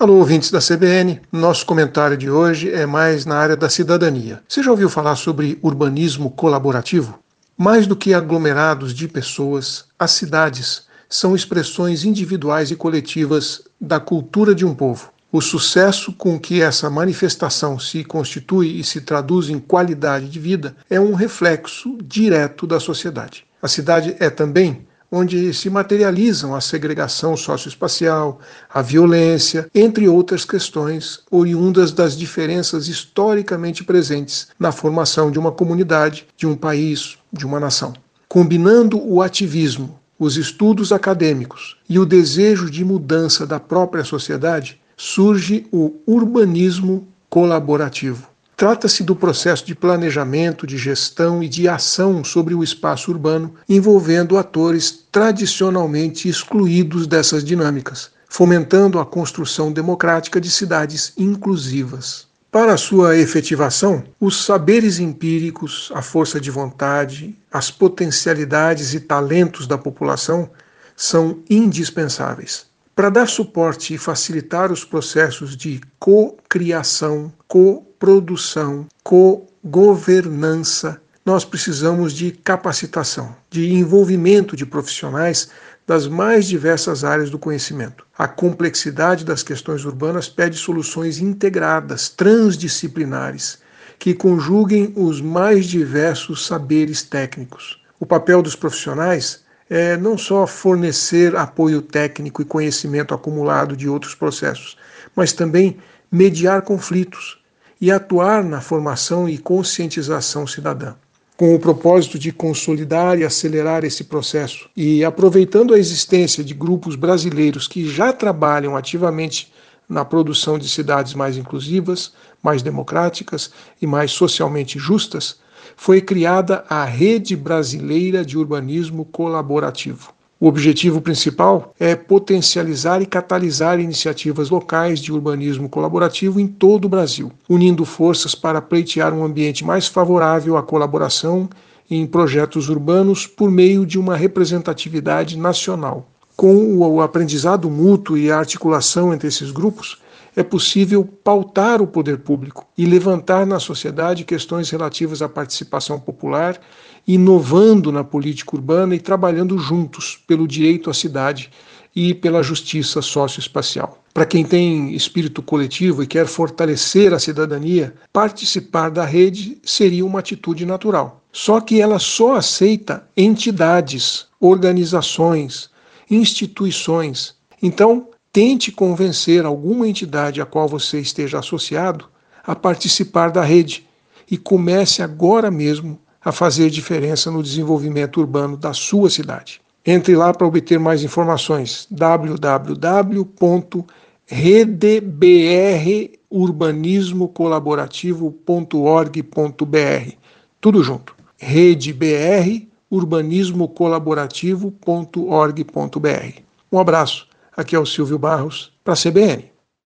Alô, ouvintes da CBN. Nosso comentário de hoje é mais na área da cidadania. Você já ouviu falar sobre urbanismo colaborativo? Mais do que aglomerados de pessoas, as cidades são expressões individuais e coletivas da cultura de um povo. O sucesso com que essa manifestação se constitui e se traduz em qualidade de vida é um reflexo direto da sociedade. A cidade é também onde se materializam a segregação socioespacial, a violência, entre outras questões oriundas das diferenças historicamente presentes na formação de uma comunidade, de um país, de uma nação. Combinando o ativismo, os estudos acadêmicos e o desejo de mudança da própria sociedade, surge o urbanismo colaborativo. Trata-se do processo de planejamento, de gestão e de ação sobre o espaço urbano, envolvendo atores tradicionalmente excluídos dessas dinâmicas, fomentando a construção democrática de cidades inclusivas. Para sua efetivação, os saberes empíricos, a força de vontade, as potencialidades e talentos da população são indispensáveis. Para dar suporte e facilitar os processos de co-criação, coprodução, co-governança, nós precisamos de capacitação, de envolvimento de profissionais das mais diversas áreas do conhecimento. A complexidade das questões urbanas pede soluções integradas, transdisciplinares, que conjuguem os mais diversos saberes técnicos. O papel dos profissionais é não só fornecer apoio técnico e conhecimento acumulado de outros processos, mas também mediar conflitos e atuar na formação e conscientização cidadã. Com o propósito de consolidar e acelerar esse processo e aproveitando a existência de grupos brasileiros que já trabalham ativamente na produção de cidades mais inclusivas, mais democráticas e mais socialmente justas, foi criada a Rede Brasileira de Urbanismo Colaborativo. O objetivo principal é potencializar e catalisar iniciativas locais de urbanismo colaborativo em todo o Brasil, unindo forças para pleitear um ambiente mais favorável à colaboração em projetos urbanos por meio de uma representatividade nacional. Com o aprendizado mútuo e a articulação entre esses grupos, é possível pautar o poder público e levantar na sociedade questões relativas à participação popular, inovando na política urbana e trabalhando juntos pelo direito à cidade e pela justiça socioespacial. Para quem tem espírito coletivo e quer fortalecer a cidadania, participar da rede seria uma atitude natural. Só que ela só aceita entidades, organizações, instituições. Então, tente convencer alguma entidade a qual você esteja associado a participar da rede e comece agora mesmo a fazer diferença no desenvolvimento urbano da sua cidade. Entre lá para obter mais informações www.redebrurbanismocolaborativo.org.br. Tudo junto. redebrurbanismocolaborativo.org.br. Um abraço Aqui é o Silvio Barros, para a CBN.